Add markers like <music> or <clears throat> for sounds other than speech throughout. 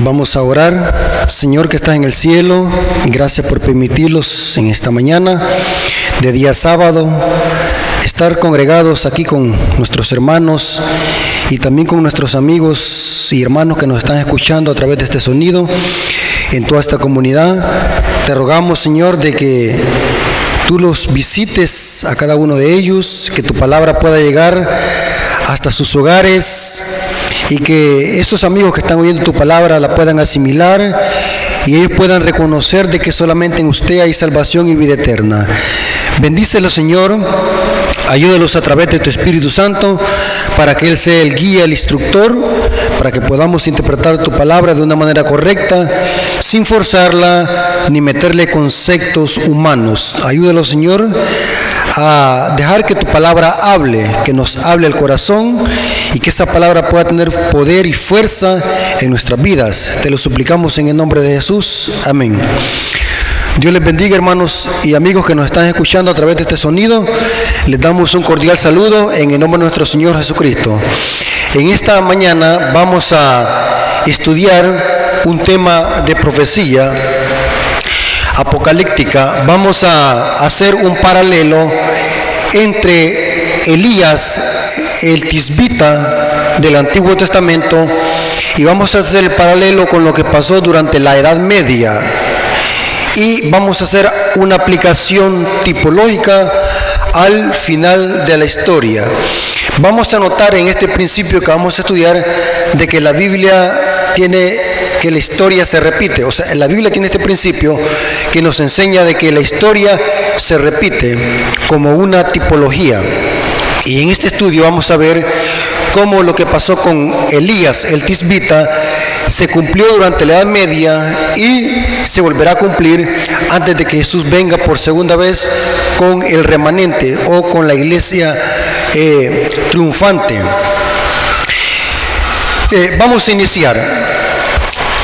Vamos a orar. Señor que estás en el cielo, gracias por permitirlos en esta mañana de día sábado estar congregados aquí con nuestros hermanos y también con nuestros amigos y hermanos que nos están escuchando a través de este sonido en toda esta comunidad. Te rogamos, Señor, de que tú los visites a cada uno de ellos, que tu palabra pueda llegar hasta sus hogares y que esos amigos que están oyendo tu palabra la puedan asimilar y ellos puedan reconocer de que solamente en usted hay salvación y vida eterna. Bendícelo, Señor. Ayúdalos a través de tu Espíritu Santo para que Él sea el guía, el instructor, para que podamos interpretar tu palabra de una manera correcta, sin forzarla ni meterle conceptos humanos. Ayúdalo, Señor, a dejar que tu palabra hable, que nos hable el corazón y que esa palabra pueda tener poder y fuerza en nuestras vidas. Te lo suplicamos en el nombre de Jesús. Amén. Dios les bendiga hermanos y amigos que nos están escuchando a través de este sonido. Les damos un cordial saludo en el nombre de nuestro Señor Jesucristo. En esta mañana vamos a estudiar un tema de profecía apocalíptica. Vamos a hacer un paralelo entre Elías, el tisbita del Antiguo Testamento, y vamos a hacer el paralelo con lo que pasó durante la Edad Media y vamos a hacer una aplicación tipológica al final de la historia. Vamos a notar en este principio que vamos a estudiar de que la Biblia tiene que la historia se repite, o sea, la Biblia tiene este principio que nos enseña de que la historia se repite como una tipología. Y en este estudio vamos a ver cómo lo que pasó con Elías, el tisbita, se cumplió durante la Edad Media y se volverá a cumplir antes de que Jesús venga por segunda vez con el remanente o con la iglesia eh, triunfante. Eh, vamos a iniciar.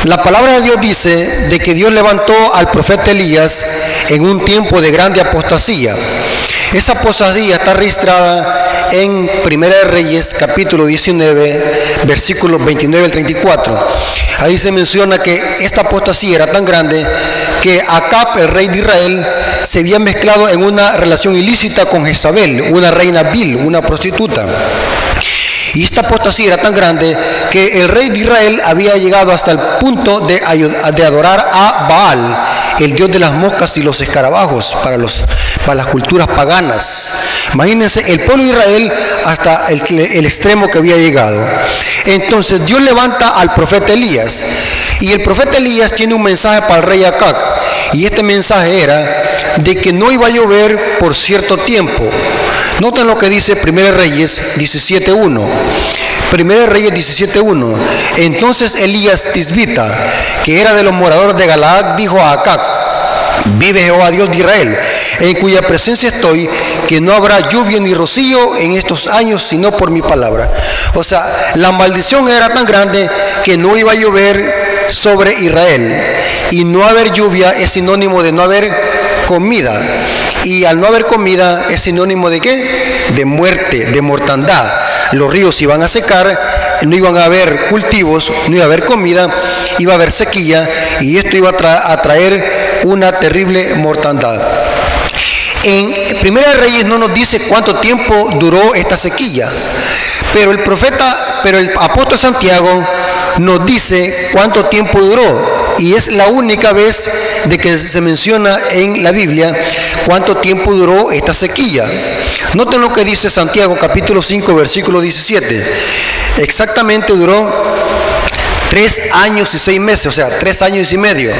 La palabra de Dios dice de que Dios levantó al profeta Elías en un tiempo de grande apostasía. Esa apostasía está registrada en Primera de Reyes, capítulo 19, versículos 29 al 34. Ahí se menciona que esta apostasía era tan grande que Acab, el rey de Israel, se había mezclado en una relación ilícita con Jezabel, una reina vil, una prostituta. Y esta apostasía era tan grande que el rey de Israel había llegado hasta el punto de, adorar a Baal, el dios de las moscas y los escarabajos para, las culturas paganas. Imagínense el pueblo de Israel hasta el, extremo que había llegado. Entonces Dios levanta al profeta Elías y el profeta Elías tiene un mensaje para el rey Acab. Y este mensaje era de que no iba a llover por cierto tiempo. Noten lo que dice 1 Reyes 17.1. 1 Reyes 17.1. Entonces Elías Tisbita, que era de los moradores de Galaad, dijo a Acab, Vive Jehová Dios de Israel, en cuya presencia estoy, que no habrá lluvia ni rocío en estos años, sino por mi palabra. O sea, la maldición era tan grande que no iba a llover sobre Israel. Y no haber lluvia es sinónimo de no haber comida. Y al no haber comida es sinónimo de qué? De muerte, de mortandad. Los ríos iban a secar, no iban a haber cultivos, no iba a haber comida, iba a haber sequía y esto iba a, traer una terrible mortandad. En Primera Reyes no nos dice cuánto tiempo duró esta sequía, pero el profeta, pero el apóstol Santiago nos dice cuánto tiempo duró y es la única vez de que se menciona en la Biblia cuánto tiempo duró esta sequía. Noten lo que dice Santiago capítulo 5 versículo 17. Exactamente duró tres años y seis meses, o sea, tres años y medio.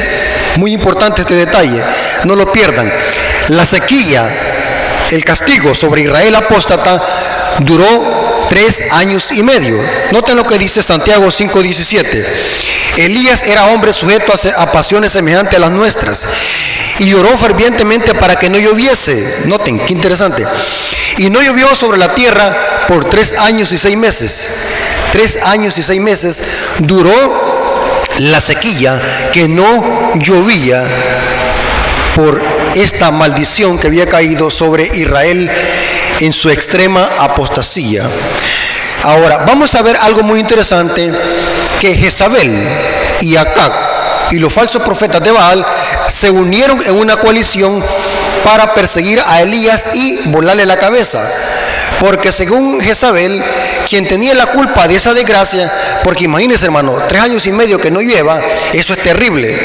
Muy importante este detalle, no lo pierdan. La sequía, el castigo sobre Israel apóstata duró tres años y medio. Noten lo que dice Santiago 5:17. Elías era hombre sujeto a, pasiones semejantes a las nuestras y lloró fervientemente para que no lloviese. Noten, qué interesante. Y no llovió sobre la tierra por tres años y seis meses. Tres años y seis meses duró la sequía que no llovía por esta maldición que había caído sobre Israel en su extrema apostasía. Ahora, vamos a ver algo muy interesante, que Jezabel, y Acab y los falsos profetas de Baal se unieron en una coalición para perseguir a Elías y volarle la cabeza. Porque según Jezabel, quien tenía la culpa de esa desgracia, porque imagínense hermano, tres años y medio que no lleva, eso es terrible.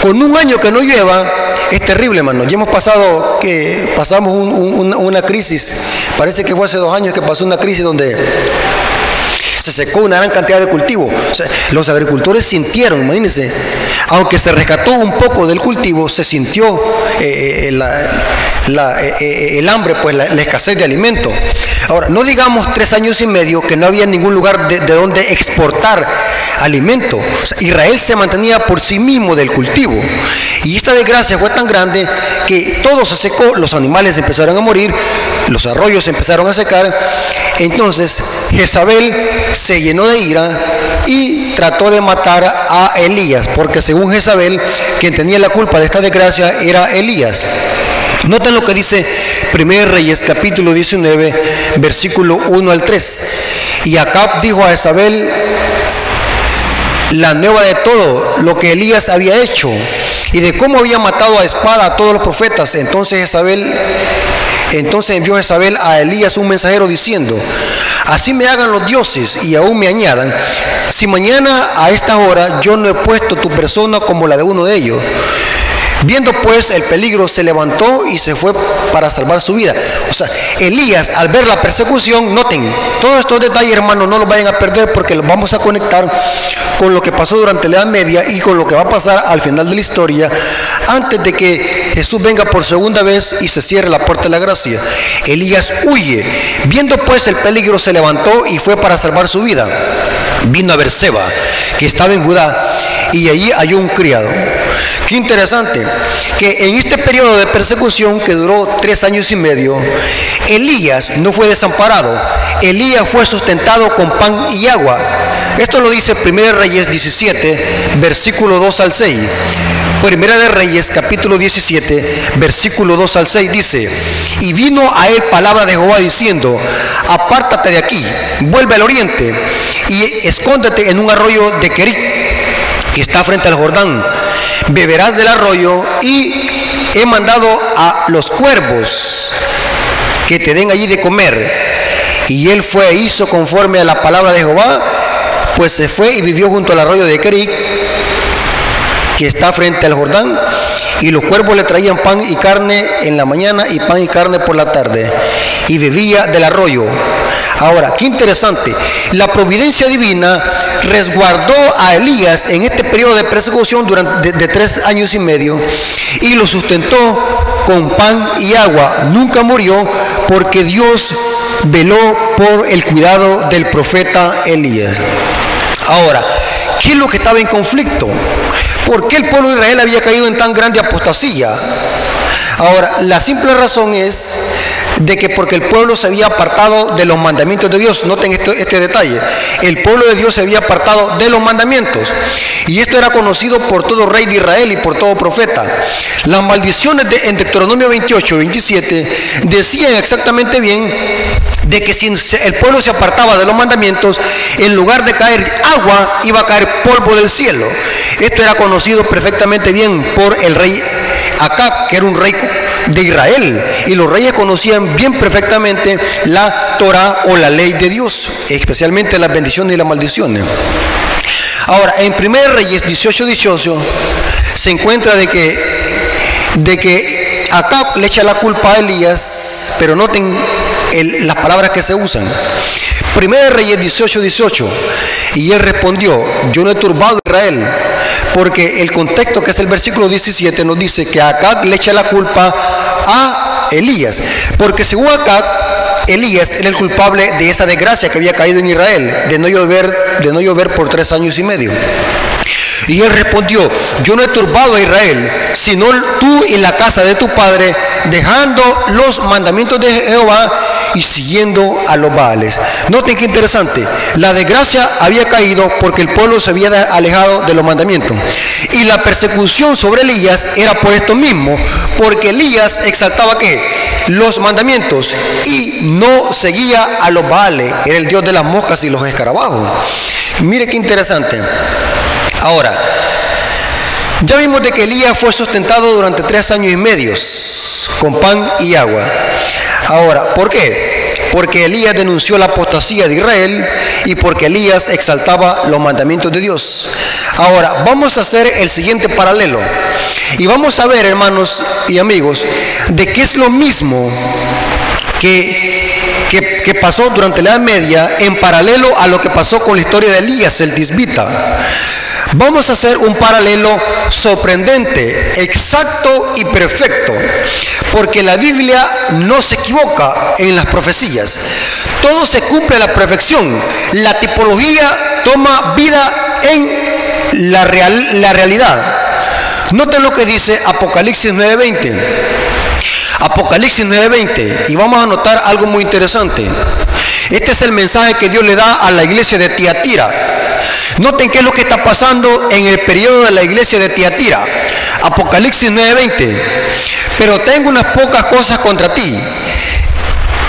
Con un año que no lleva, es terrible hermano. Ya hemos pasado, que pasamos una crisis, parece que fue hace dos años que pasó una crisis donde se secó una gran cantidad de cultivo. los agricultores sintieron, imagínense, aunque se rescató un poco del cultivo, se sintió eh, eh, eh, el hambre, pues la, escasez de alimento. Ahora, no digamos tres años y medio que no había ningún lugar de, donde exportar alimento. Israel se mantenía por sí mismo del cultivo. Y esta desgracia fue tan grande que todo se secó, los animales empezaron a morir, los arroyos empezaron a secar. Entonces Jezabel se llenó de ira y trató de matar a Elías, porque según Jezabel, quien tenía la culpa de esta desgracia era Elías. Noten lo que dice 1 Reyes capítulo 19, versículo 1 al 3. Y Acab dijo a Jezabel la nueva de todo lo que Elías había hecho y de cómo había matado a espada a todos los profetas. Entonces Jezabel, entonces envió Jezabel a Elías un mensajero diciendo, así me hagan los dioses y aún me añadan, si mañana a esta hora yo no he puesto tu persona como la de uno de ellos. Viendo pues el peligro, se levantó y se fue para salvar su vida. O sea, Elías, al ver la persecución, noten, todos estos detalles, hermanos, no los vayan a perder porque los vamos a conectar con lo que pasó durante la Edad Media y con lo que va a pasar al final de la historia, antes de que Jesús venga por segunda vez y se cierre la puerta de la gracia. Elías huye. Viendo pues el peligro, se levantó y fue para salvar su vida. Vino a Berseba, que estaba en Judá, y allí halló un criado. Qué interesante que en este periodo de persecución que duró tres años y medio, Elías no fue desamparado. Elías fue sustentado con pan y agua. Esto lo dice 1 Reyes 17, versículo 2 al 6. Primera de Reyes, capítulo 17, versículo 2 al 6 dice, y vino a él palabra de Jehová diciendo, apártate de aquí, vuelve al oriente y escóndete en un arroyo de Kerit que está frente al Jordán. Beberás del arroyo y he mandado a los cuervos que te den allí de comer. Y él fue e hizo conforme a la palabra de Jehová, pues se fue y vivió junto al arroyo de Kerit, que está frente al Jordán, y los cuervos le traían pan y carne en la mañana y pan y carne por la tarde, y bebía del arroyo. Ahora, qué interesante, la providencia divina resguardó a Elías en este periodo de persecución durante de, tres años y medio y lo sustentó con pan y agua. Nunca murió porque Dios veló por el cuidado del profeta Elías. Ahora, ¿qué es lo que estaba en conflicto? ¿Por qué el pueblo de Israel había caído en tan grande apostasía? Ahora, la simple razón es de que porque el pueblo se había apartado de los mandamientos de Dios, noten este detalle, el pueblo de Dios se había apartado de los mandamientos. Y esto era conocido por todo rey de Israel y por todo profeta. Las maldiciones de, en Deuteronomio 28, 27 decían exactamente bien de que si el pueblo se apartaba de los mandamientos, en lugar de caer agua, iba a caer polvo del cielo. Esto era conocido perfectamente bien por el rey Acá, que era un rey de Israel. Y los reyes conocían bien perfectamente la Torah o la ley de Dios, especialmente las bendiciones y las maldiciones. Ahora, en 1 Reyes 18, 18 se encuentra de que, de que le echa la culpa a Elías, pero noten las palabras que se usan. 1 Reyes 18, 18. Y él respondió, yo no he turbado a Israel, porque el contexto que es el versículo 17 nos dice que Acá le echa la culpa a Elías, porque según Acá, Elías era el culpable de esa desgracia que había caído en Israel, de no llover, de no llover por tres años y medio. Y él respondió, yo no he turbado a Israel, sino tú y la casa de tu padre, dejando los mandamientos de Jehová y siguiendo a los Baales. Noten qué interesante, la desgracia había caído porque el pueblo se había alejado de los mandamientos. Y la persecución sobre Elías era por esto mismo, porque Elías exaltaba que los mandamientos y no seguía a los Baales, era el dios de las moscas y los escarabajos. Mire qué interesante. Ahora, ya vimos de que Elías fue sustentado durante tres años y medio con pan y agua. Ahora, ¿por qué? Porque Elías denunció la apostasía de Israel y porque Elías exaltaba los mandamientos de Dios. Ahora, vamos a hacer el siguiente paralelo. Y vamos a ver, hermanos y amigos, de qué es lo mismo que, que, pasó durante la Edad Media en paralelo a lo que pasó con la historia de Elías, el disbita. Vamos a hacer un paralelo sorprendente, exacto y perfecto, porque la Biblia no se equivoca en las profecías. Todo se cumple a la perfección. La tipología toma vida en la, real, la realidad. Noten lo que dice Apocalipsis 9:20. Apocalipsis 9:20. Y vamos a notar algo muy interesante. Este es el mensaje que Dios le da a la iglesia de Tiatira. Noten qué es lo que está pasando en el periodo de la iglesia de Tiatira. Apocalipsis 9:20. Pero tengo unas pocas cosas contra ti.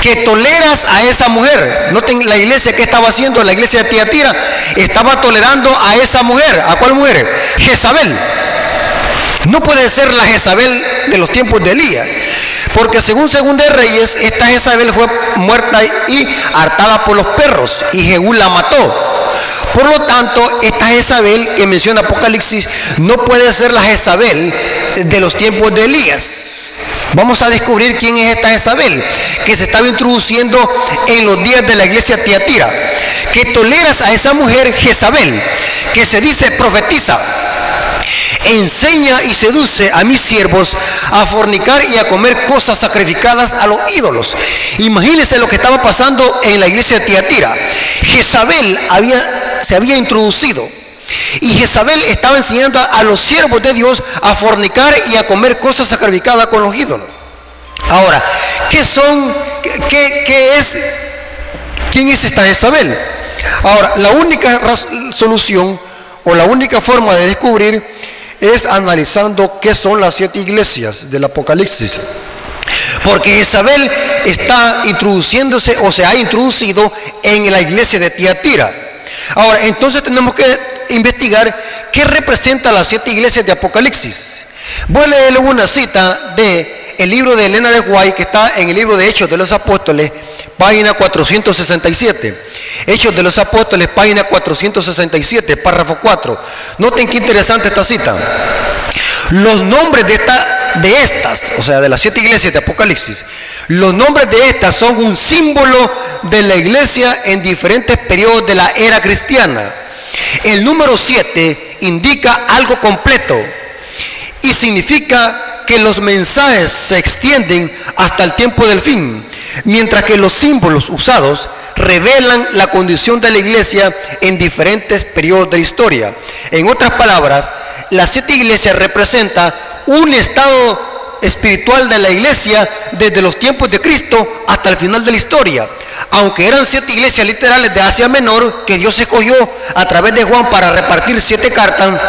Que toleras a esa mujer. Noten la iglesia que estaba haciendo, la iglesia de Tiatira, estaba tolerando a esa mujer. ¿A cuál mujer? Jezabel. No puede ser la Jezabel de los tiempos de Elías. Porque según Según de Reyes, esta Jezabel fue muerta y hartada por los perros y Jehú la mató. Por lo tanto, esta Jezabel que menciona Apocalipsis no puede ser la Jezabel de los tiempos de Elías. Vamos a descubrir quién es esta Jezabel que se estaba introduciendo en los días de la iglesia Tiatira. Que toleras a esa mujer Jezabel que se dice profetiza enseña y seduce a mis siervos a fornicar y a comer cosas sacrificadas a los ídolos. Imagínense lo que estaba pasando en la iglesia de Tiatira. Jezabel se había introducido. Y Jezabel estaba enseñando a los siervos de Dios a fornicar y a comer cosas sacrificadas con los ídolos. Ahora, ¿qué son? ¿Qué, qué es? ¿Quién es esta Jezabel? Ahora, la única solución o la única forma de descubrir es analizando qué son las siete iglesias del Apocalipsis. Porque Isabel está introduciéndose o se ha introducido en la iglesia de Tiatira. Ahora, entonces tenemos que investigar qué representa las siete iglesias de Apocalipsis. Voy a leerle una cita de el libro de Elena de Guay, que está en el libro de Hechos de los Apóstoles, página 467. Hechos de los Apóstoles, página 467, párrafo 4. Noten qué interesante esta cita. Los nombres de, esta, de estas, o sea, de las siete iglesias de Apocalipsis, los nombres de estas son un símbolo de la iglesia en diferentes periodos de la era cristiana. El número 7 indica algo completo y significa que los mensajes se extienden hasta el tiempo del fin, mientras que los símbolos usados revelan la condición de la iglesia en diferentes periodos de la historia. En otras palabras, las siete iglesias representa un estado espiritual de la iglesia desde los tiempos de Cristo hasta el final de la historia. Aunque eran siete iglesias literales de Asia Menor que Dios escogió a través de Juan para repartir siete cartas,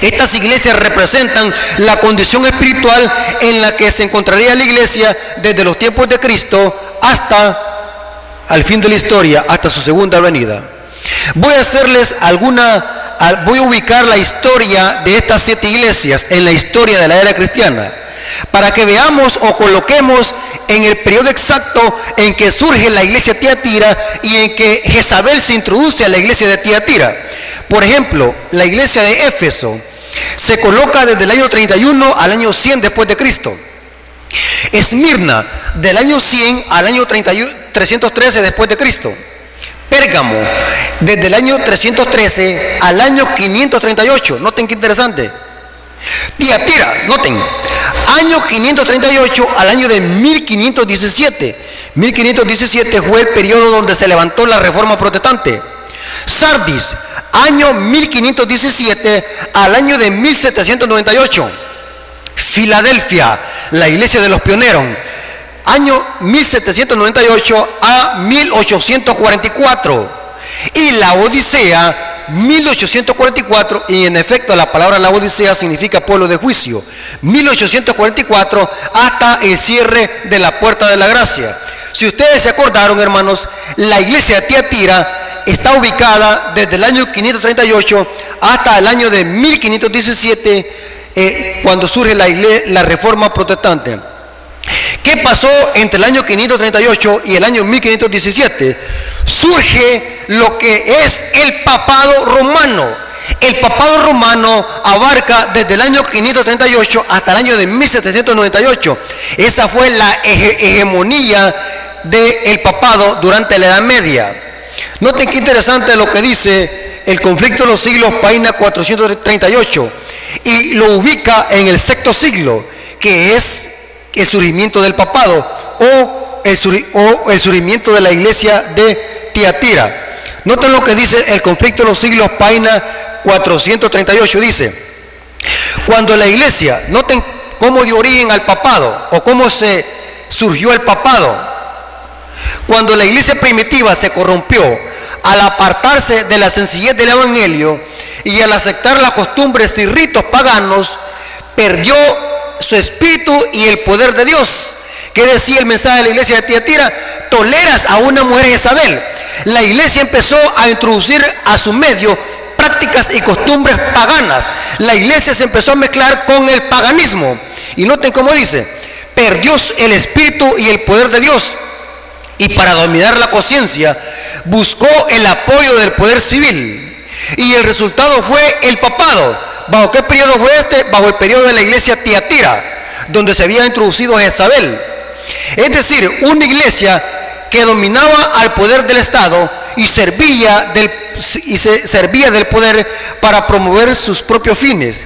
estas iglesias representan la condición espiritual en la que se encontraría la iglesia desde los tiempos de Cristo hasta al fin de la historia, hasta su segunda venida. Voy a hacerles alguna, voy a ubicar la historia de estas siete iglesias en la historia de la era cristiana, para que veamos o coloquemos en el periodo exacto en que surge la iglesia Tiatira y en que Jezabel se introduce a la iglesia de Tiatira. Por ejemplo, la iglesia de Éfeso se coloca desde el año 31 al año 100 después de Cristo. Esmirna, del año 100 al año 313 después de Cristo. Pérgamo, desde el año 313 al año 538. Noten qué interesante. Tiatira, noten, año 538 al año de 1517. 1517 fue el periodo donde se levantó la reforma protestante. Sardis, año 1517 al año de 1798. Filadelfia, la iglesia de los pioneros, año 1798 a 1844. Y la Odisea, 1844, y en efecto la palabra la Odisea significa pueblo de juicio, 1844 hasta el cierre de la puerta de la gracia. Si ustedes se acordaron, hermanos, la iglesia de Tiatira está ubicada desde el año 538 hasta el año de 1517, eh, cuando surge la, la reforma protestante. ¿Qué pasó entre el año 538 y el año 1517? Surge lo que es el papado romano. El papado romano abarca desde el año 538 hasta el año de 1798. Esa fue la hegemonía del papado durante la Edad Media. Noten qué interesante lo que dice el conflicto de los siglos, página 438, y lo ubica en el sexto siglo, que es el surgimiento del papado o el, o el surgimiento de la iglesia de Tiatira. Noten lo que dice el conflicto de los siglos, página 438, dice, cuando la iglesia, noten cómo dio origen al papado o cómo se surgió el papado, cuando la iglesia primitiva se corrompió al apartarse de la sencillez del Evangelio y al aceptar las costumbres y ritos paganos, perdió su espíritu y el poder de Dios. ¿Qué decía el mensaje de la iglesia de Tiatira? Toleras a una mujer Isabel. La iglesia empezó a introducir a su medio prácticas y costumbres paganas. La iglesia se empezó a mezclar con el paganismo. Y noten cómo dice, perdió el espíritu y el poder de Dios y para dominar la conciencia buscó el apoyo del poder civil. Y el resultado fue el papado. ¿Bajo qué periodo fue este? Bajo el periodo de la iglesia Tiatira, donde se había introducido Jezabel. Es decir, una iglesia que dominaba al poder del Estado y servía del, y se servía del poder para promover sus propios fines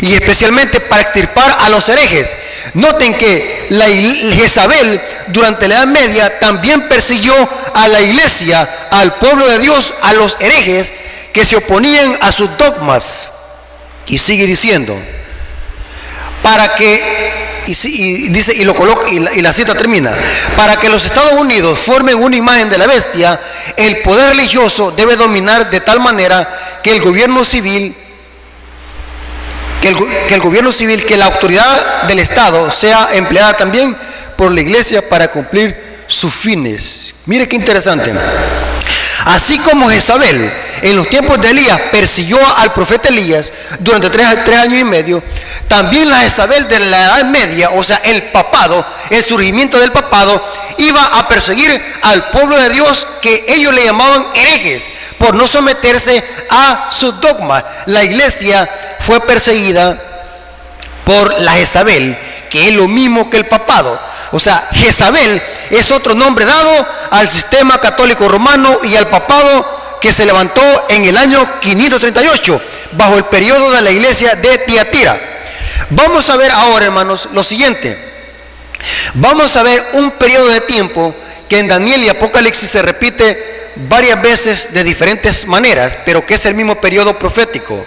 y especialmente para extirpar a los herejes. Noten que la Jezabel durante la Edad Media también persiguió a la iglesia, al pueblo de Dios, a los herejes que se oponían a sus dogmas. Y sigue diciendo, para que, y, dice, y lo coloca, y la, cita termina, para que los Estados Unidos formen una imagen de la bestia, el poder religioso debe dominar de tal manera que el gobierno civil que el, gobierno civil, que la autoridad del Estado sea empleada también por la iglesia para cumplir sus fines. Mire qué interesante. Así como Jezabel en los tiempos de Elías persiguió al profeta Elías durante tres, años y medio, también la Jezabel de la Edad Media, o sea, el papado, el surgimiento del papado, iba a perseguir al pueblo de Dios que ellos le llamaban herejes por no someterse a sus dogmas. La iglesia fue perseguida por la Jezabel, que es lo mismo que el papado. O sea, Jezabel es otro nombre dado al sistema católico romano y al papado que se levantó en el año 538, bajo el periodo de la iglesia de Tiatira. Vamos a ver ahora, hermanos, lo siguiente. Vamos a ver un periodo de tiempo que en Daniel y Apocalipsis se repite varias veces de diferentes maneras, pero que es el mismo periodo profético.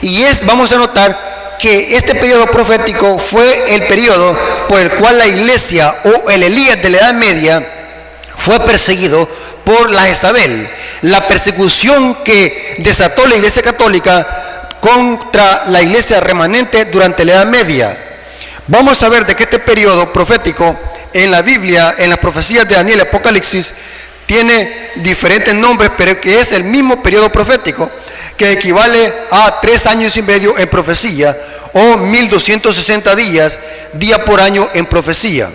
Y es, vamos a notar que este periodo profético fue el periodo por el cual la iglesia o el Elías de la Edad Media fue perseguido por la Jezabel. La persecución que desató la iglesia católica contra la iglesia remanente durante la Edad Media. Vamos a ver de que este periodo profético en la Biblia, en las profecías de Daniel y Apocalipsis, tiene diferentes nombres, pero que es el mismo periodo profético que equivale a tres años y medio en profecía o 1260 días, día por año en profecía.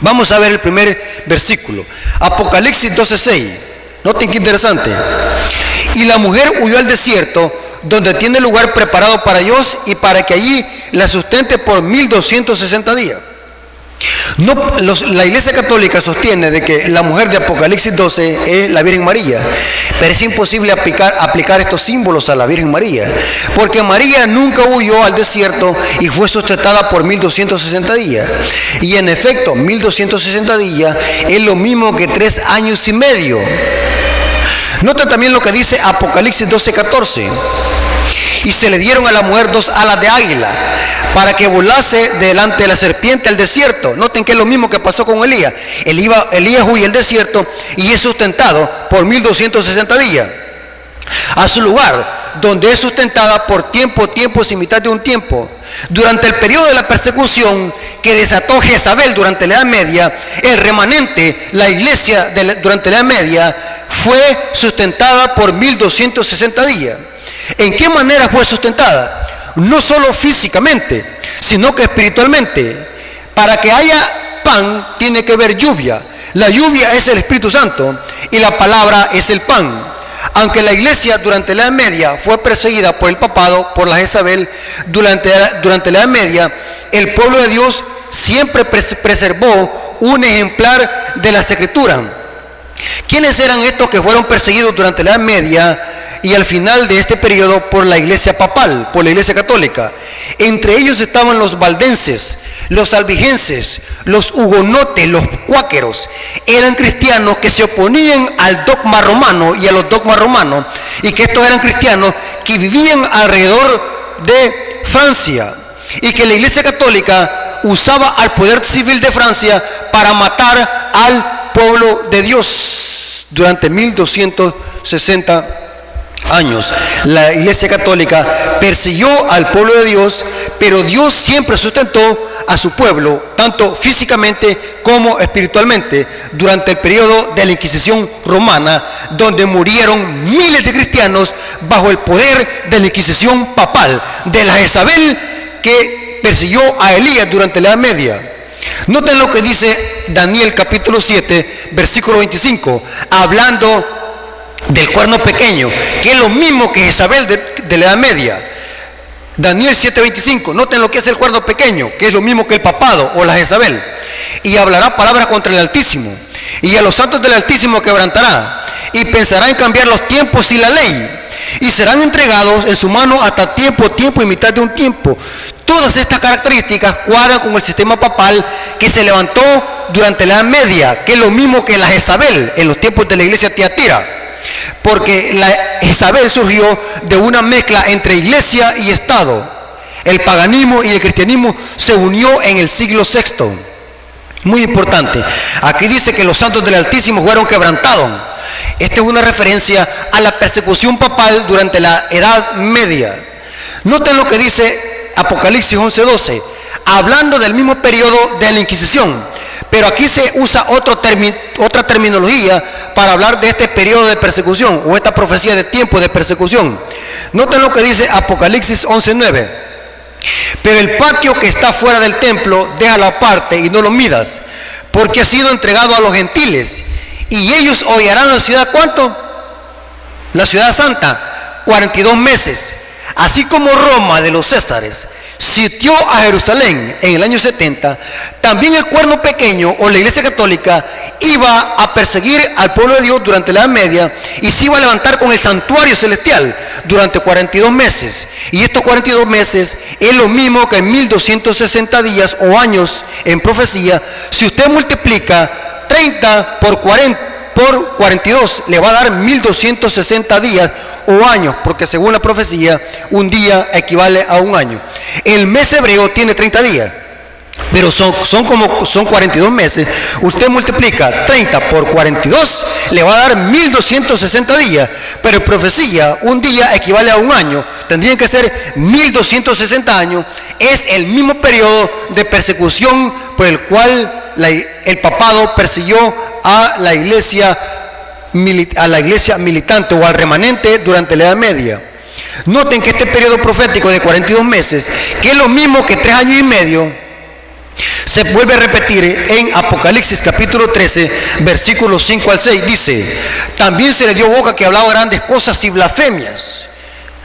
Vamos a ver el primer versículo. Apocalipsis 12:6. Noten qué interesante. Y la mujer huyó al desierto, donde tiene lugar preparado para Dios y para que allí la sustente por 1260 días. No, la Iglesia Católica sostiene de que la mujer de Apocalipsis 12 es la Virgen María, pero es imposible aplicar, aplicar estos símbolos a la Virgen María, porque María nunca huyó al desierto y fue sustentada por 1260 días. Y en efecto, 1260 días es lo mismo que tres años y medio. Nota también lo que dice Apocalipsis 12:14 y se le dieron a la mujer dos alas de águila para que volase delante de la serpiente al desierto. Noten que es lo mismo que pasó con Elías. Elías huye al desierto y es sustentado por 1260 días. A su lugar, donde es sustentada por tiempo, tiempo y mitad de un tiempo. Durante el periodo de la persecución que desató Jezabel durante la Edad Media, el remanente, la iglesia durante la Edad Media, fue sustentada por 1260 días. ¿En qué manera fue sustentada? No solo físicamente, sino que espiritualmente. Para que haya pan tiene que haber lluvia. La lluvia es el Espíritu Santo y la palabra es el pan. Aunque la iglesia durante la Edad Media fue perseguida por el papado, por la Jezabel, durante, la Edad Media, el pueblo de Dios siempre preservó un ejemplar de la escritura. ¿Quiénes eran estos que fueron perseguidos durante la Edad Media y al final de este periodo por la iglesia papal, por la iglesia católica? Entre ellos estaban los valdenses, los albigenses, los hugonotes, los cuáqueros. Eran cristianos que se oponían al dogma romano y a los dogmas romanos y que estos eran cristianos que vivían alrededor de Francia y que la iglesia católica usaba al poder civil de Francia para matar al pueblo de Dios durante 1260 años. La Iglesia Católica persiguió al pueblo de Dios, pero Dios siempre sustentó a su pueblo, tanto físicamente como espiritualmente, durante el periodo de la Inquisición romana, donde murieron miles de cristianos bajo el poder de la Inquisición papal, de la Jezabel que persiguió a Elías durante la Edad Media. Noten lo que dice Daniel capítulo 7, versículo 25, hablando del cuerno pequeño, que es lo mismo que Isabel de, la Edad Media. Daniel 7:25, noten lo que es el cuerno pequeño, que es lo mismo que el papado o la Jezabel. Y hablará palabras contra el Altísimo. Y a los santos del Altísimo quebrantará. Y pensará en cambiar los tiempos y la ley. Y serán entregados en su mano hasta tiempo, tiempo y mitad de un tiempo. Todas estas características cuadran con el sistema papal que se levantó durante la Edad Media, que es lo mismo que la Jezabel en los tiempos de la iglesia Tiatira porque la Isabel surgió de una mezcla entre iglesia y Estado. El paganismo y el cristianismo se unió en el siglo VI. Muy importante. Aquí dice que los santos del Altísimo fueron quebrantados. Esta es una referencia a la persecución papal durante la Edad Media. Noten lo que dice Apocalipsis 11:12, hablando del mismo periodo de la Inquisición pero aquí se usa otra terminología para hablar de este periodo de persecución o esta profecía de tiempo de persecución. Noten lo que dice Apocalipsis 11:9. Pero el patio que está fuera del templo, déjalo aparte y no lo midas, porque ha sido entregado a los gentiles. Y ellos hollarán la ciudad, ¿cuánto? La ciudad santa, 42 meses. Así como Roma de los Césares sitió a Jerusalén en el año 70, también el cuerno pequeño o la iglesia católica iba a perseguir al pueblo de Dios durante la Edad Media y se iba a levantar con el santuario celestial durante 42 meses. Y estos 42 meses es lo mismo que en 1260 días o años en profecía. Si usted multiplica 30 por 40 por 42 le va a dar 1260 días o años, porque según la profecía, un día equivale a un año. El mes hebreo tiene 30 días, pero son, son como son 42 meses. Usted multiplica 30 por 42, le va a dar 1260 días, pero en profecía, un día equivale a un año, tendrían que ser 1260 años. Es el mismo periodo de persecución por el cual el papado persiguió a la iglesia a iglesia militante o al remanente durante la Edad Media. Noten que este periodo profético de 42 meses, que es lo mismo que tres años y medio, se vuelve a repetir en Apocalipsis capítulo 13, versículos 5 al 6. Dice, también se le dio boca que hablaba grandes cosas y blasfemias.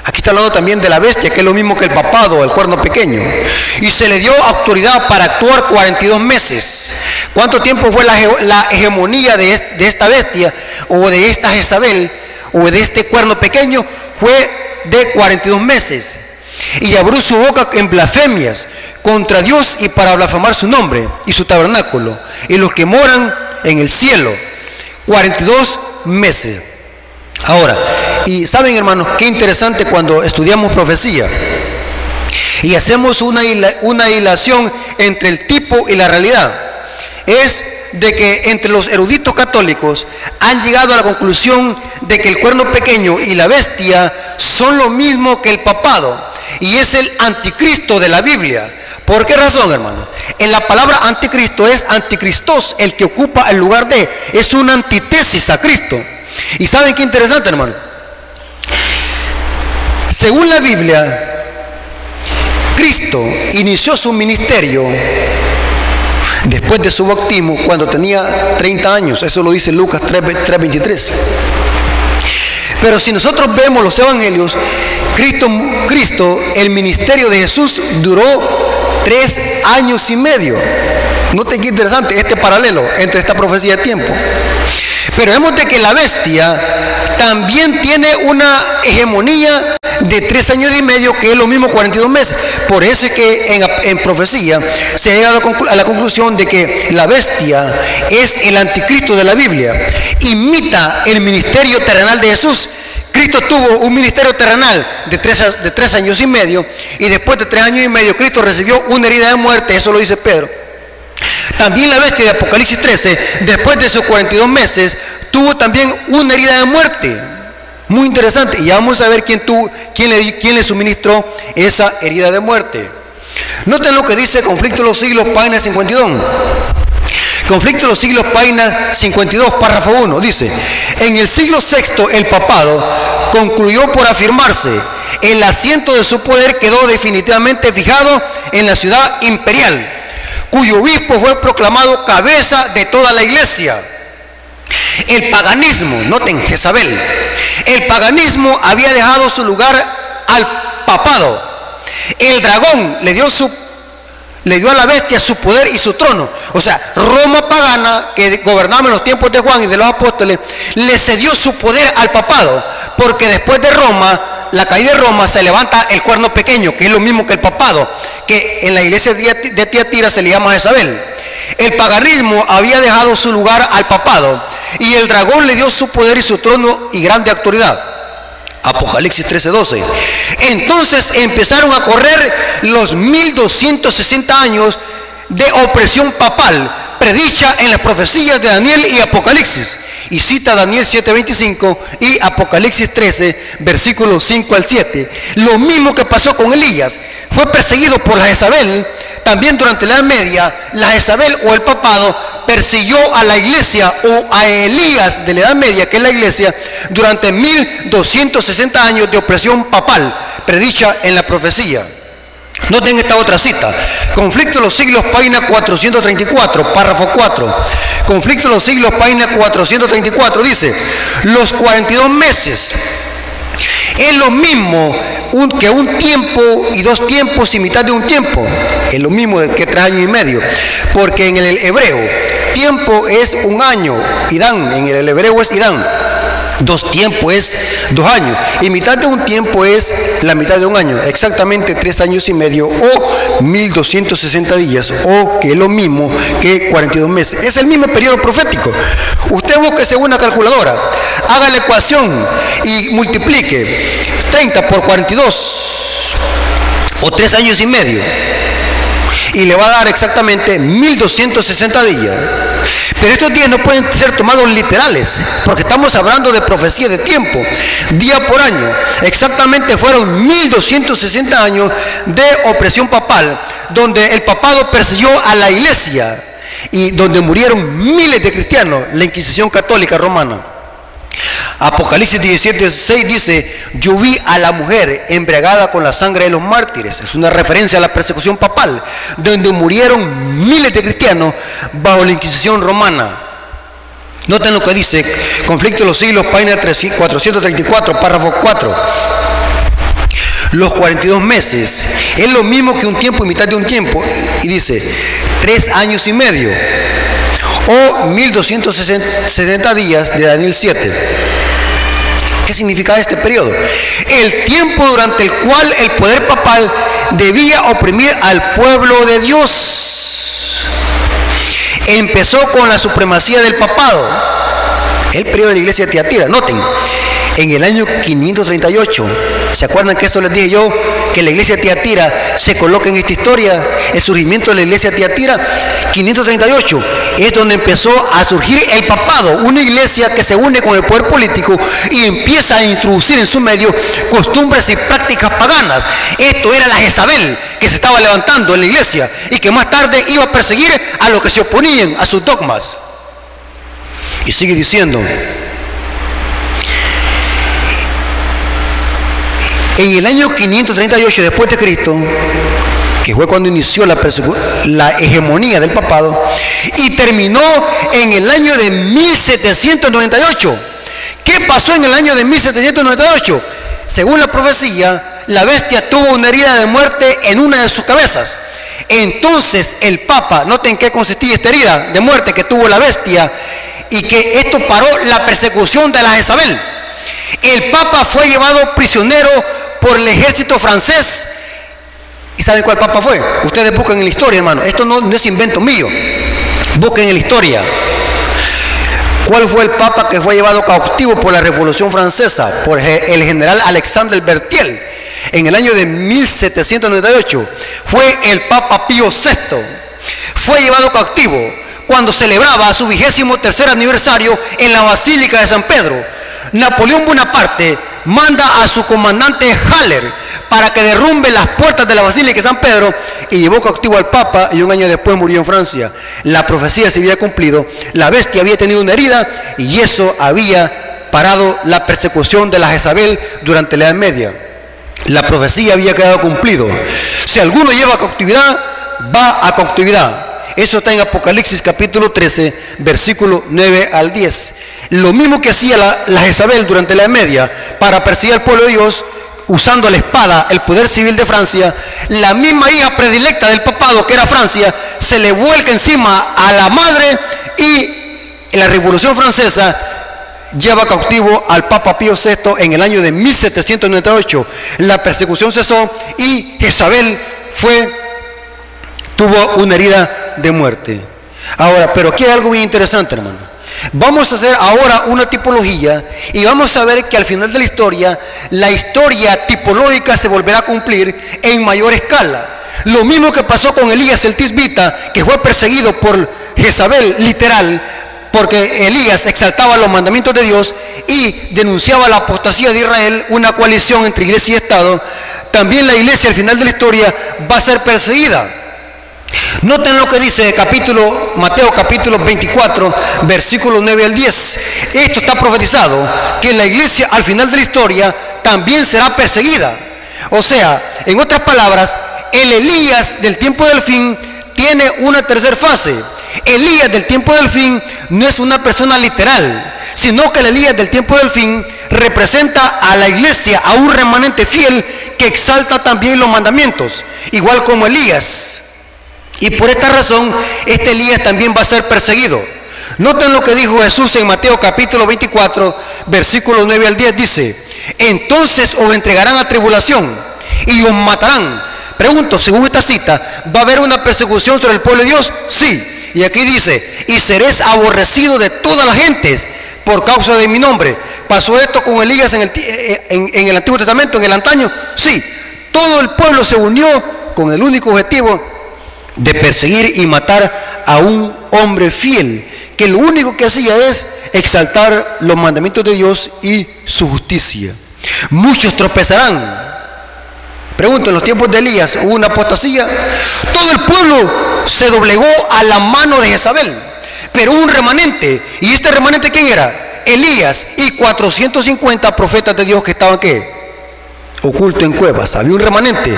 Aquí está hablando también de la bestia, que es lo mismo que el papado, el cuerno pequeño. Y se le dio autoridad para actuar 42 meses. ¿Cuánto tiempo fue la, hegemonía de, de, esta bestia o de esta Jezabel o de este cuerno pequeño? Fue de 42 meses. Y abrió su boca en blasfemias contra Dios y para blasfemar su nombre y su tabernáculo y los que moran en el cielo. 42 meses. Ahora, y saben hermanos, qué interesante cuando estudiamos profecía y hacemos una, una hilación entre el tipo y la realidad. Es de que entre los eruditos católicos han llegado a la conclusión de que el cuerno pequeño y la bestia son lo mismo que el papado y es el anticristo de la Biblia. ¿Por qué razón, hermano? En la palabra anticristo es anticristos, el que ocupa el lugar de, es una antítesis a Cristo. Y saben qué interesante, hermano. Según la Biblia, Cristo inició su ministerio después de su bautismo cuando tenía 30 años. Eso lo dice Lucas 3:23. Pero si nosotros vemos los evangelios, Cristo, Cristo, el ministerio de Jesús duró tres años y medio. Noten qué interesante este paralelo entre esta profecía de tiempo. Pero vemos de que la bestia también tiene una hegemonía de tres años y medio, que es lo mismo 42 meses. Por eso es que en, profecía se ha llegado a la conclusión de que la bestia es el anticristo de la Biblia. Imita el ministerio terrenal de Jesús. Cristo tuvo un ministerio terrenal de tres, de tres años y medio y después de tres años y medio Cristo recibió una herida de muerte, eso lo dice Pedro. También la bestia de Apocalipsis 13, después de sus 42 meses, tuvo también una herida de muerte. Muy interesante. Y vamos a ver quién, tuvo, quién, le, quién le suministró esa herida de muerte. Noten lo que dice Conflicto de los Siglos, página 52. Conflicto de los siglos, página 52, párrafo 1. Dice, en el siglo VI el papado concluyó por afirmarse, el asiento de su poder quedó definitivamente fijado en la ciudad imperial, cuyo obispo fue proclamado cabeza de toda la iglesia. El paganismo, noten Jezabel, el paganismo había dejado su lugar al papado. El dragón le dio su le dio a la bestia su poder y su trono. O sea, Roma pagana, que gobernaba en los tiempos de Juan y de los apóstoles, le cedió su poder al papado, porque después de Roma, la caída de Roma, se levanta el cuerno pequeño, que es lo mismo que el papado, que en la iglesia de Tiatira se le llama Jezabel. El paganismo había dejado su lugar al papado y el dragón le dio su poder y su trono y grande autoridad. Apocalipsis 13:12. Entonces empezaron a correr los 1260 años de opresión papal, predicha en las profecías de Daniel y Apocalipsis. Y cita Daniel 7:25 y Apocalipsis 13, versículos 5 al 7. Lo mismo que pasó con Elías. Fue perseguido por la Jezabel también durante la Edad Media, la Jezabel o el papado persiguió a la iglesia o a Elías de la Edad Media, que es la iglesia, durante 1260 años de opresión papal, predicha en la profecía. Noten esta otra cita. Conflicto de los siglos, página 434, párrafo 4. Conflicto de los siglos, página 434, dice, los 42 meses es lo mismo que un tiempo y dos tiempos y mitad de un tiempo. Es lo mismo que tres años y medio. Porque en el hebreo, tiempo es un año. Idán, en el hebreo es Idán. Dos tiempos es dos años. Y mitad de un tiempo es la mitad de un año. Exactamente tres años y medio o 1260 días. O que es lo mismo que 42 meses. Es el mismo periodo profético. Usted busque una calculadora. Haga la ecuación y multiplique 30 por 42. O tres años y medio y le va a dar exactamente 1260 días. Pero estos días no pueden ser tomados literales, porque estamos hablando de profecía de tiempo, día por año. Exactamente fueron 1260 años de opresión papal, donde el papado persiguió a la iglesia y donde murieron miles de cristianos, la Inquisición católica romana. Apocalipsis 17, 6 dice, yo vi a la mujer embriagada con la sangre de los mártires. Es una referencia a la persecución papal, donde murieron miles de cristianos bajo la Inquisición romana. Noten lo que dice, conflicto de los siglos, página 434, párrafo 4. Los 42 meses es lo mismo que un tiempo y mitad de un tiempo. Y dice, tres años y medio o 1260 días de Daniel 7. ¿Qué significa este periodo? El tiempo durante el cual el poder papal debía oprimir al pueblo de Dios. Empezó con la supremacía del papado, el periodo de la iglesia de Tiatira. Noten, en el año 538. ¿Se acuerdan que esto les dije yo? Que la iglesia Tiatira se coloca en esta historia, el surgimiento de la iglesia Tiatira, 538, es donde empezó a surgir el papado, una iglesia que se une con el poder político y empieza a introducir en su medio costumbres y prácticas paganas. Esto era la Jezabel que se estaba levantando en la iglesia y que más tarde iba a perseguir a los que se oponían a sus dogmas. Y sigue diciendo, en el año 538 después de Cristo, que fue cuando inició la, la, hegemonía del papado, y terminó en el año de 1798. ¿Qué pasó en el año de 1798? Según la profecía, la bestia tuvo una herida de muerte en una de sus cabezas. Entonces el Papa, noten qué consistía esta herida de muerte que tuvo la bestia y que esto paró la persecución de la Jezabel. El Papa fue llevado prisionero por el ejército francés. ¿Y saben cuál Papa fue? Ustedes busquen en la historia, hermano. Esto no, es invento mío. Busquen en la historia. ¿Cuál fue el papa que fue llevado cautivo por la Revolución Francesa? Por el general Alexandre Bertiel en el año de 1798 fue el Papa Pío VI. Fue llevado cautivo cuando celebraba su vigésimo tercer aniversario en la Basílica de San Pedro. Napoleón Bonaparte manda a su comandante Haller para que derrumbe las puertas de la Basílica de San Pedro y llevó cautivo al Papa y un año después murió en Francia. La profecía se había cumplido, la bestia había tenido una herida y eso había parado la persecución de la Jezabel durante la Edad Media. La profecía había quedado cumplido. Si alguno lleva cautividad, va a cautividad. Eso está en Apocalipsis capítulo 13, versículo 9 al 10. Lo mismo que hacía la, Jezabel durante la media para perseguir al pueblo de Dios, usando la espada, el poder civil de Francia, la misma hija predilecta del papado que era Francia, se le vuelca encima a la madre y la Revolución Francesa lleva cautivo al Papa Pío VI en el año de 1798. La persecución cesó y Jezabel tuvo una herida de muerte. Ahora, pero aquí hay algo muy interesante, hermano. Vamos a hacer ahora una tipología y vamos a ver que al final de la historia, la historia tipológica se volverá a cumplir en mayor escala. Lo mismo que pasó con Elías el Tisbita, que fue perseguido por Jezabel, literal, porque Elías exaltaba los mandamientos de Dios y denunciaba la apostasía de Israel, una coalición entre iglesia y Estado, también la iglesia al final de la historia va a ser perseguida. Noten lo que dice capítulo, Mateo capítulo 24, versículos 9 al 10. Esto está profetizado, que la iglesia al final de la historia también será perseguida. O sea, en otras palabras, el Elías del tiempo del fin tiene una tercera fase Elías del tiempo del fin no es una persona literal, sino que el Elías del tiempo del fin representa a la iglesia, a un remanente fiel que exalta también los mandamientos, igual como Elías. Y por esta razón, este Elías también va a ser perseguido. Noten lo que dijo Jesús en Mateo capítulo 24, versículos 9 al 10. Dice, entonces os entregarán a tribulación y os matarán. Pregunto, según esta cita, ¿va a haber una persecución sobre el pueblo de Dios? Sí. Y aquí dice, y seréis aborrecido de todas las gentes por causa de mi nombre. ¿Pasó esto con Elías en el, eh, en, el Antiguo Testamento, en el antaño? Sí, todo el pueblo se unió con el único objetivo de perseguir y matar a un hombre fiel, que lo único que hacía es exaltar los mandamientos de Dios y su justicia. Muchos tropezarán, Pregunto, en los tiempos de Elías hubo una apostasía. Todo el pueblo se doblegó a la mano de Jezabel. Pero un remanente. ¿Y este remanente quién era? Elías y 450 profetas de Dios que estaban qué? Oculto en cuevas. Había un remanente.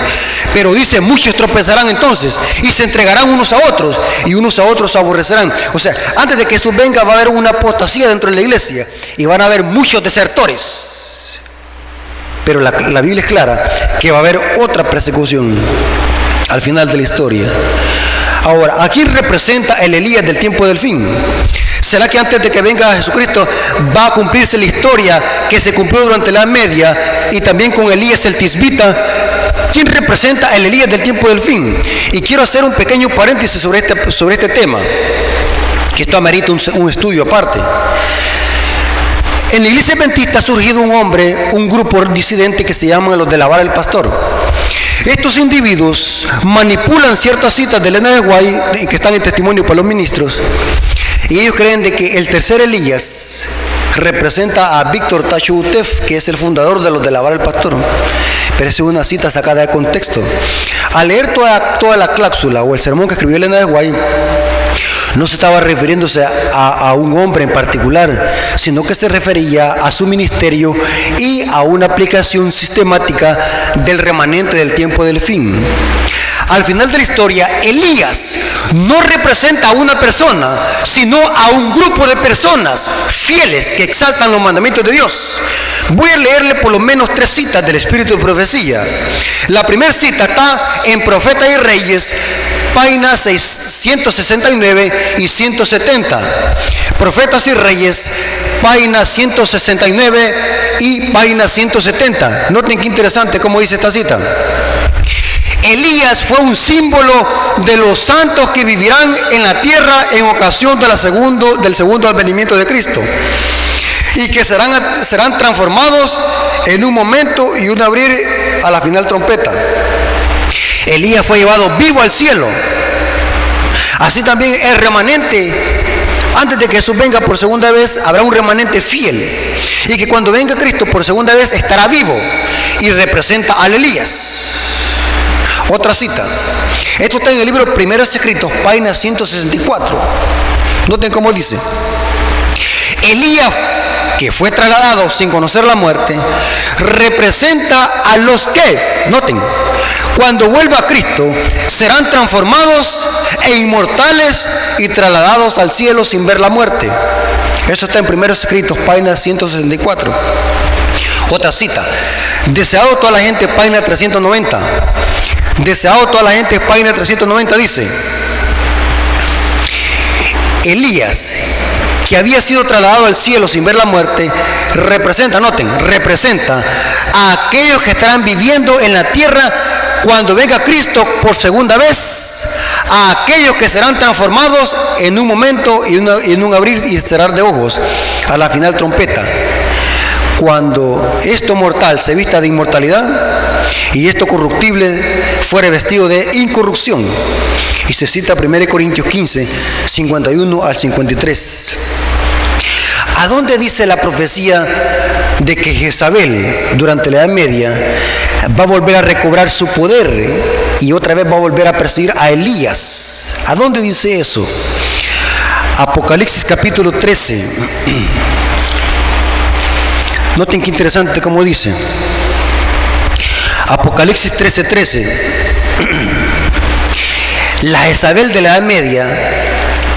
Pero dice, muchos tropezarán entonces y se entregarán unos a otros y unos a otros aborrecerán. O sea, antes de que Jesús venga va a haber una apostasía dentro de la iglesia y van a haber muchos desertores. Pero la, Biblia es clara que va a haber otra persecución al final de la historia. Ahora, ¿a quién representa el Elías del tiempo del fin? ¿Será que antes de que venga Jesucristo va a cumplirse la historia que se cumplió durante la media y también con Elías el Tisbita? ¿Quién representa el Elías del tiempo del fin? Y quiero hacer un pequeño paréntesis sobre este, sobre este tema, que esto amerita un, un estudio aparte. En la iglesia adventista ha surgido un hombre, un grupo disidente que se llama los de la vara del pastor. Estos individuos manipulan ciertas citas de Elena de Guay que están en testimonio para los ministros y ellos creen de que el tercer Elías representa a Víctor Tachutef, que es el fundador de los de la vara del pastor. Pero es una cita sacada de contexto. Al leer toda, toda la cláusula o el sermón que escribió Elena de Guay, no se estaba refiriéndose a, un hombre en particular, sino que se refería a su ministerio y a una aplicación sistemática del remanente del tiempo del fin. Al final de la historia, Elías no representa a una persona, sino a un grupo de personas fieles que exaltan los mandamientos de Dios. Voy a leerle por lo menos tres citas del Espíritu de Profecía. La primera cita está en Profeta y Reyes, páginas 169 y 170. Profetas y Reyes, páginas 169 y página 170. Noten qué interesante cómo dice esta cita. Elías fue un símbolo de los santos que vivirán en la tierra en ocasión segundo, del segundo advenimiento de Cristo y que serán, serán transformados en un momento y un abrir a la final trompeta. Elías fue llevado vivo al cielo. Así también el remanente, antes de que Jesús venga por segunda vez, habrá un remanente fiel. Y que cuando venga Cristo por segunda vez estará vivo y representa al Elías. Otra cita. Esto está en el libro Primeros Escritos, página 164. Noten cómo dice. Elías, que fue trasladado sin conocer la muerte, representa a los que, noten, cuando vuelva a Cristo, serán transformados e inmortales y trasladados al cielo sin ver la muerte. Eso está en Primeros Escritos, página 164. Otra cita. Deseado toda la gente, página 390. Deseado toda la gente, página 390 dice, Elías, que había sido trasladado al cielo sin ver la muerte, representa, noten, representa a aquellos que estarán viviendo en la tierra cuando venga Cristo por segunda vez, a aquellos que serán transformados en un momento y en un abrir y cerrar de ojos, a la final trompeta. Cuando esto mortal se vista de inmortalidad, y esto corruptible fuera vestido de incorrupción. Y se cita 1 Corintios 15, 51 al 53. ¿A dónde dice la profecía de que Jezabel durante la Edad Media va a volver a recobrar su poder y otra vez va a volver a perseguir a Elías? ¿A dónde dice eso? Apocalipsis capítulo 13. <clears throat> Noten qué interesante como dice. Apocalipsis 13:13. 13. La Jezabel de la Edad Media,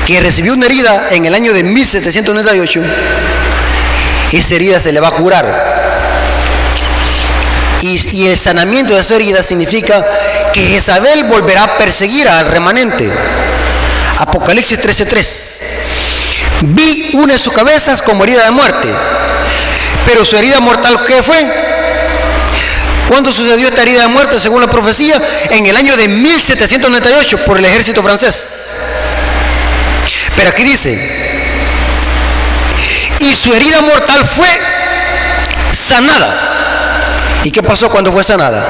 que recibió una herida en el año de 1798, esa herida se le va a curar. Y, y el sanamiento de esa herida significa que Jezabel volverá a perseguir al remanente. Apocalipsis 13:3. Vi una de sus cabezas como herida de muerte, pero su herida mortal, ¿qué fue? ¿Cuándo sucedió esta herida de muerte según la profecía? En el año de 1798 por el ejército francés. Pero aquí dice, y su herida mortal fue sanada. ¿Y qué pasó cuando fue sanada?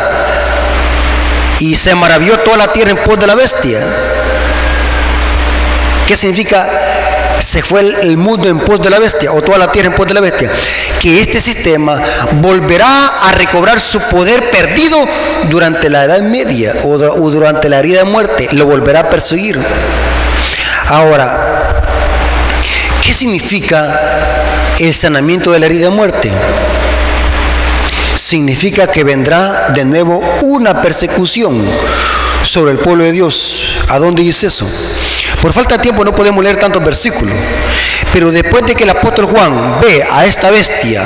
Y se maravilló toda la tierra en pos de la bestia. ¿Qué significa se fue el, mundo en pos de la bestia, o toda la tierra en pos de la bestia, que este sistema volverá a recobrar su poder perdido durante la Edad Media o, o durante la herida de muerte, lo volverá a perseguir. Ahora, ¿qué significa el sanamiento de la herida de muerte? Significa que vendrá de nuevo una persecución sobre el pueblo de Dios. ¿A dónde dice eso? Por falta de tiempo no podemos leer tantos versículos. Pero después de que el apóstol Juan ve a esta bestia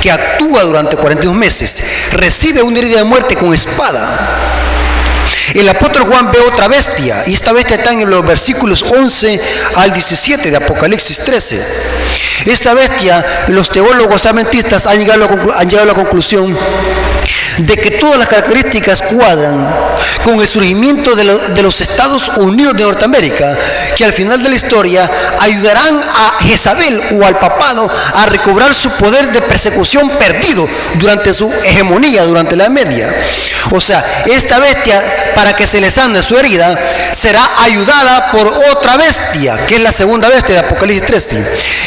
que actúa durante 42 meses, recibe una herida de muerte con espada. El apóstol Juan ve otra bestia y esta bestia está en los versículos 11 al 17 de Apocalipsis 13. Esta bestia, los teólogos adventistas han llegado, a la conclusión de que todas las características cuadran con el surgimiento de, los Estados Unidos de Norteamérica, que al final de la historia ayudarán a Jezabel o al papado a recobrar su poder de persecución perdido durante su hegemonía, durante la media. O sea, esta bestia, para que se le sane su herida, será ayudada por otra bestia, que es la segunda bestia de Apocalipsis 13.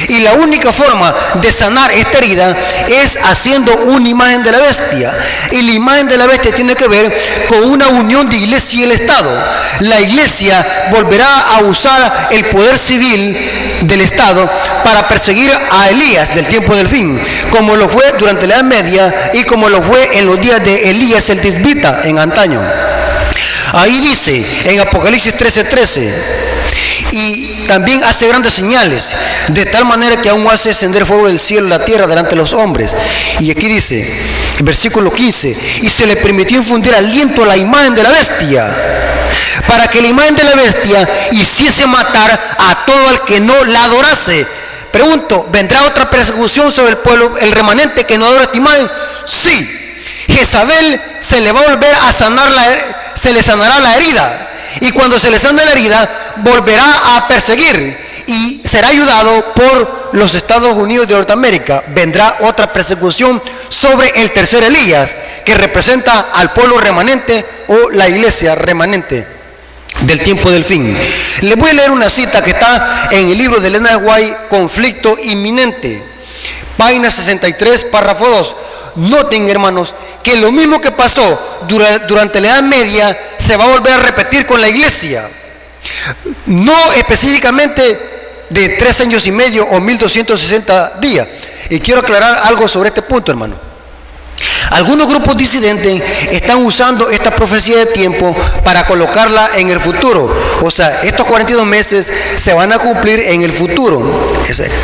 Y la única forma de sanar esta herida es haciendo una imagen de la bestia. Y la imagen de la bestia tiene que ver con una unión de iglesia y el Estado. La iglesia volverá a usar el poder civil del Estado para perseguir a Elías del tiempo del fin, como lo fue durante la Edad Media y como lo fue en los días de Elías el Tisbita en antaño. Ahí dice en Apocalipsis 13:13, y también hace grandes señales, de tal manera que aún hace descender fuego del cielo y la tierra delante de los hombres. Y aquí dice, versículo 15, y se le permitió infundir aliento a la imagen de la bestia, para que la imagen de la bestia hiciese matar a todo el que no la adorase. Pregunto, ¿vendrá otra persecución sobre el pueblo, el remanente que no adora esta imagen? Sí. Jezabel se le va a volver a sanar la, se le sanará la herida. Y cuando se le sane la herida, volverá a perseguir y será ayudado por los Estados Unidos de Norteamérica. Vendrá otra persecución sobre el tercer Elías, que representa al pueblo remanente o la iglesia remanente del tiempo del fin. Les voy a leer una cita que está en el libro de Elena White, Conflicto Inminente, página 63, párrafo 2. Noten, hermanos, que lo mismo que pasó durante la Edad Media se va a volver a repetir con la iglesia. No específicamente de tres años y medio o 1260 días. Y quiero aclarar algo sobre este punto, hermano. Algunos grupos disidentes están usando esta profecía de tiempo para colocarla en el futuro. O sea, estos 42 meses se van a cumplir en el futuro.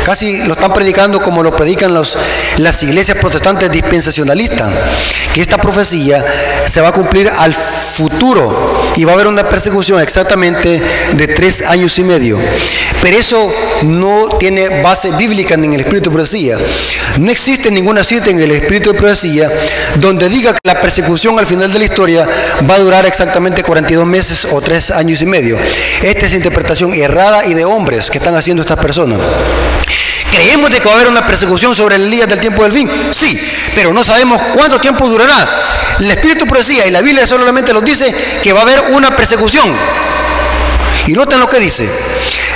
casi lo están predicando como lo predican los, las iglesias protestantes dispensacionalistas. Que esta profecía se va a cumplir al futuro y va a haber una persecución exactamente de tres años y medio. Pero eso no tiene base bíblica en el espíritu de profecía. No existe ninguna cita en el espíritu de profecía donde diga que la persecución al final de la historia va a durar exactamente 42 meses o 3 años y medio. Esta es interpretación errada y de hombres que están haciendo estas personas. ¿Creemos de que va a haber una persecución sobre el día del tiempo del fin? Sí, pero no sabemos cuánto tiempo durará. El Espíritu profecía y la Biblia solamente nos dice que va a haber una persecución. Y noten lo que dice.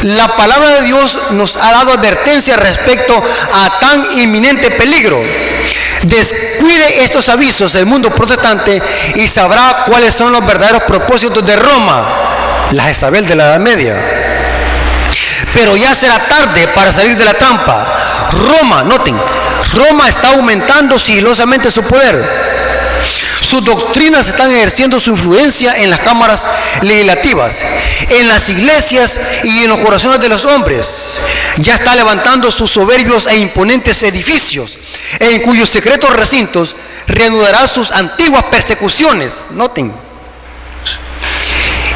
La palabra de Dios nos ha dado advertencia respecto a tan inminente peligro. Descuide estos avisos el mundo protestante y sabrá cuáles son los verdaderos propósitos de Roma, la Jezabel de la Edad Media. Pero ya será tarde para salir de la trampa. Roma, noten, Roma está aumentando sigilosamente su poder. Sus doctrinas están ejerciendo su influencia en las cámaras legislativas, en las iglesias y en los corazones de los hombres. Ya está levantando sus soberbios e imponentes edificios en cuyos secretos recintos reanudará sus antiguas persecuciones. Noten,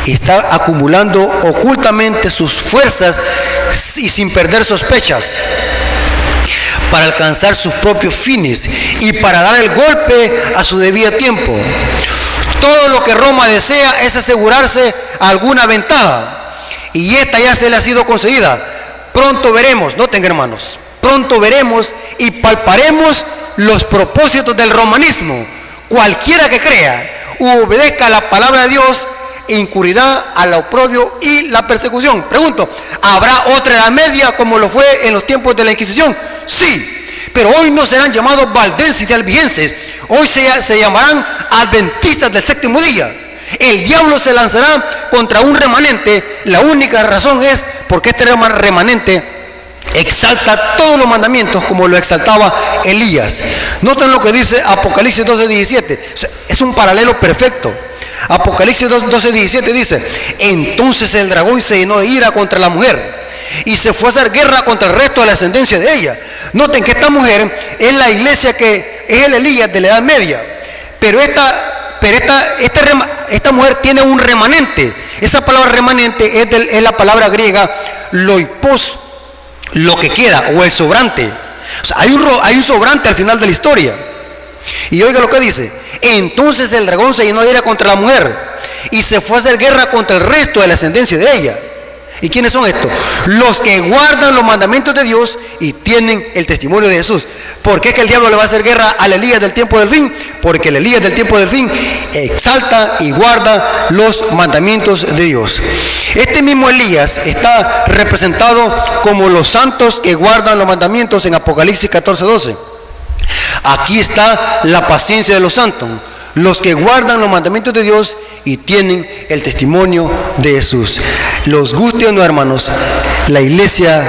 está acumulando ocultamente sus fuerzas y sin perder sospechas para alcanzar sus propios fines y para dar el golpe a su debido tiempo. Todo lo que Roma desea es asegurarse alguna ventaja y esta ya se le ha sido concedida. Pronto veremos, noten hermanos, pronto veremos y palparemos los propósitos del romanismo. Cualquiera que crea u obedezca la palabra de Dios incurrirá al oprobio y la persecución. Pregunto, ¿habrá otra edad media como lo fue en los tiempos de la Inquisición? Sí, pero hoy no serán llamados valdenses y albigenses, hoy se, se llamarán adventistas del séptimo día. El diablo se lanzará contra un remanente, la única razón es porque este remanente exalta todos los mandamientos como lo exaltaba Elías. Noten lo que dice Apocalipsis 12, 17. Es un paralelo perfecto. Apocalipsis 12, 17 dice, entonces el dragón se llenó de ira contra la mujer y se fue a hacer guerra contra el resto de la ascendencia de ella. Noten que esta mujer es la iglesia que es el Elías de la Edad Media. Pero esta, pero esta, esta, esta mujer tiene un remanente. Esa palabra remanente es, es la palabra griega loipos lo que queda o el sobrante. hay, un, hay un sobrante al final de la historia. Y oiga lo que dice. Entonces el dragón se llenó de ira contra la mujer y se fue a hacer guerra contra el resto de la ascendencia de ella. ¿Y quiénes son estos? Los que guardan los mandamientos de Dios y tienen el testimonio de Jesús. ¿Por qué es que el diablo le va a hacer guerra al Elías del tiempo del fin? Porque el Elías del tiempo del fin exalta y guarda los mandamientos de Dios. Este mismo Elías está representado como los santos que guardan los mandamientos en Apocalipsis 14, 12. Aquí está la paciencia de los santos los que guardan los mandamientos de Dios y tienen el testimonio de Jesús. Los guste o no, hermanos, la iglesia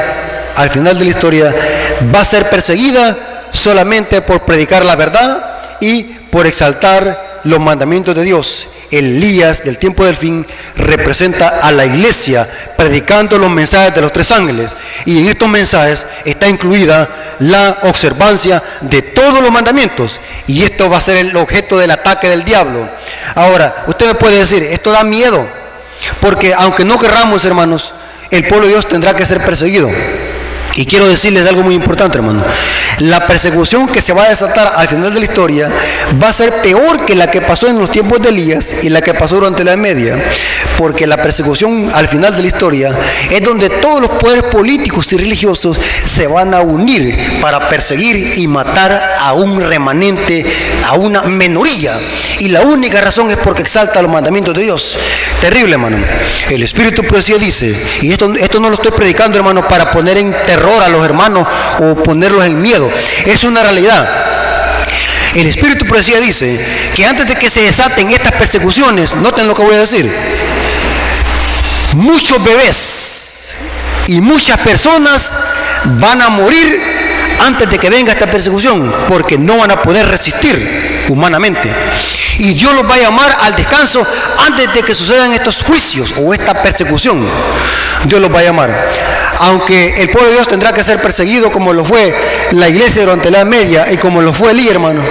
al final de la historia va a ser perseguida solamente por predicar la verdad y por exaltar los mandamientos de Dios. Elías del tiempo del fin representa a la iglesia predicando los mensajes de los tres ángeles. Y en estos mensajes está incluida la observancia de todos los mandamientos. Y esto va a ser el objeto del ataque del diablo. Ahora, usted me puede decir, esto da miedo. Porque aunque no querramos, hermanos, el pueblo de Dios tendrá que ser perseguido. Y quiero decirles algo muy importante, hermano. La persecución que se va a desatar al final de la historia va a ser peor que la que pasó en los tiempos de Elías y la que pasó durante la media. Porque la persecución al final de la historia es donde todos los poderes políticos y religiosos se van a unir para perseguir y matar a un remanente, a una menoría. Y la única razón es porque exalta los mandamientos de Dios. Terrible, hermano. El Espíritu Profecía dice, y esto, esto no lo estoy predicando, hermano, para poner en terror a los hermanos o ponerlos en miedo. Es una realidad. El Espíritu Profecía dice que antes de que se desaten estas persecuciones, noten lo que voy a decir, muchos bebés y muchas personas van a morir antes de que venga esta persecución, porque no van a poder resistir humanamente. Y Dios los va a llamar al descanso antes de que sucedan estos juicios o esta persecución. Dios los va a llamar. Aunque el pueblo de Dios tendrá que ser perseguido como lo fue la iglesia durante la media y como lo fue Elí, hermano.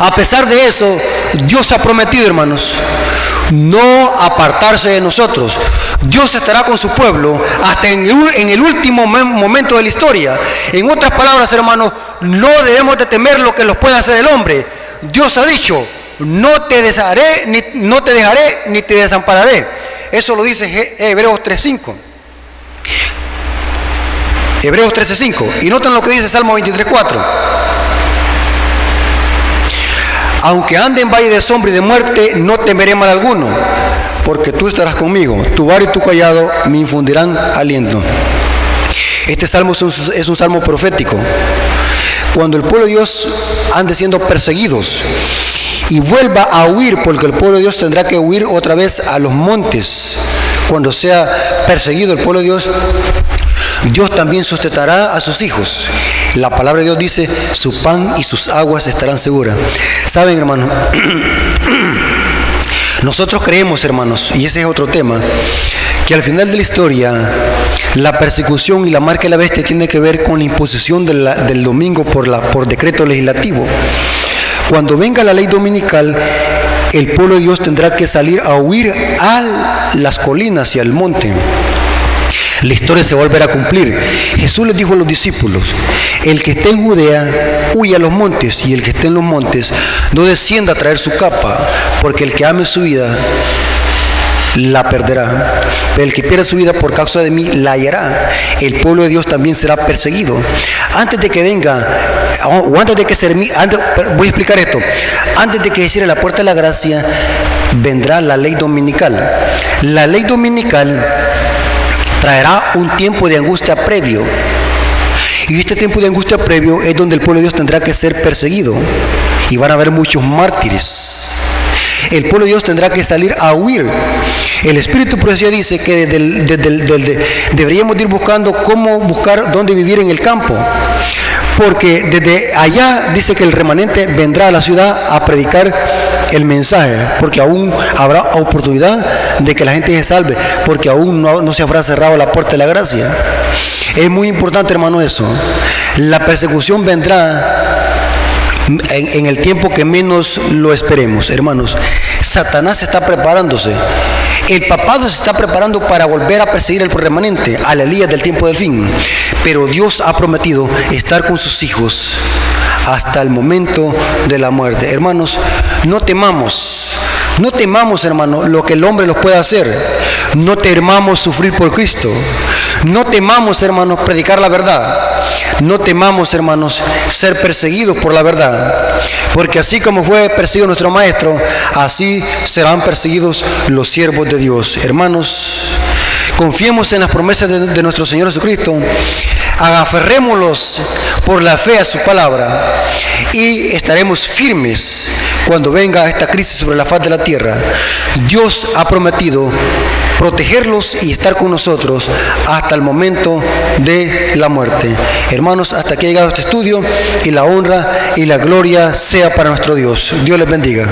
A pesar de eso, Dios ha prometido, hermanos, no apartarse de nosotros. Dios estará con su pueblo hasta en el, último momento de la historia. En otras palabras, hermanos, no debemos de temer lo que los pueda hacer el hombre. Dios ha dicho, no te dejaré, ni, no te dejaré, ni te desampararé. Eso lo dice Hebreos 3.5. Hebreos 13.5. Y noten lo que dice Salmo 23.4. Aunque ande en valle de sombra y de muerte, no temeré mal alguno, porque tú estarás conmigo. Tu bar y tu callado me infundirán aliento. Este salmo es un salmo profético. Cuando el pueblo de Dios ande siendo perseguidos y vuelva a huir, porque el pueblo de Dios tendrá que huir otra vez a los montes, cuando sea perseguido el pueblo de Dios, Dios también sustentará a sus hijos. La palabra de Dios dice, su pan y sus aguas estarán seguras. Saben, hermanos, <clears throat> nosotros creemos, hermanos, y ese es otro tema, que al final de la historia la persecución y la marca de la bestia tiene que ver con la imposición del domingo por, por decreto legislativo. Cuando venga la ley dominical, el pueblo de Dios tendrá que salir a huir a las colinas y al monte. La historia se volverá a cumplir. Jesús les dijo a los discípulos, el que esté en Judea, huya a los montes, y el que esté en los montes, no descienda a traer su capa, porque el que ame su vida, la perderá. Pero el que pierda su vida por causa de mí la hallará. El pueblo de Dios también será perseguido. Antes de que venga, o antes de que se antes, voy a explicar esto. Antes de que se cierre la puerta de la gracia, vendrá la ley dominical. La ley dominical traerá un tiempo de angustia previo. Y este tiempo de angustia previo es donde el pueblo de Dios tendrá que ser perseguido. Y van a haber muchos mártires el pueblo de Dios tendrá que salir a huir. El Espíritu Profecía dice que deberíamos ir buscando cómo buscar dónde vivir en el campo. Porque desde allá dice que el remanente vendrá a la ciudad a predicar el mensaje, porque aún habrá oportunidad de que la gente se salve, porque aún no, se habrá cerrado la puerta de la gracia. Es muy importante, hermano, eso. La persecución vendrá en, el tiempo que menos lo esperemos, hermanos. Satanás está preparándose. El papado se está preparando para volver a perseguir el remanente, a la del tiempo del fin. Pero Dios ha prometido estar con sus hijos hasta el momento de la muerte. Hermanos, no temamos. No temamos, hermano, lo que el hombre nos pueda hacer. No temamos sufrir por Cristo. No temamos, hermanos, predicar la verdad. No temamos, hermanos, ser perseguidos por la verdad, porque así como fue perseguido nuestro Maestro, así serán perseguidos los siervos de Dios. Hermanos, confiemos en las promesas de, nuestro Señor Jesucristo, agaferrémoslos por la fe a su palabra y estaremos firmes cuando venga esta crisis sobre la faz de la tierra, Dios ha prometido protegerlos y estar con nosotros hasta el momento de la muerte. Hermanos, hasta que ha llegado este estudio y la honra y la gloria sea para nuestro Dios. Dios les bendiga.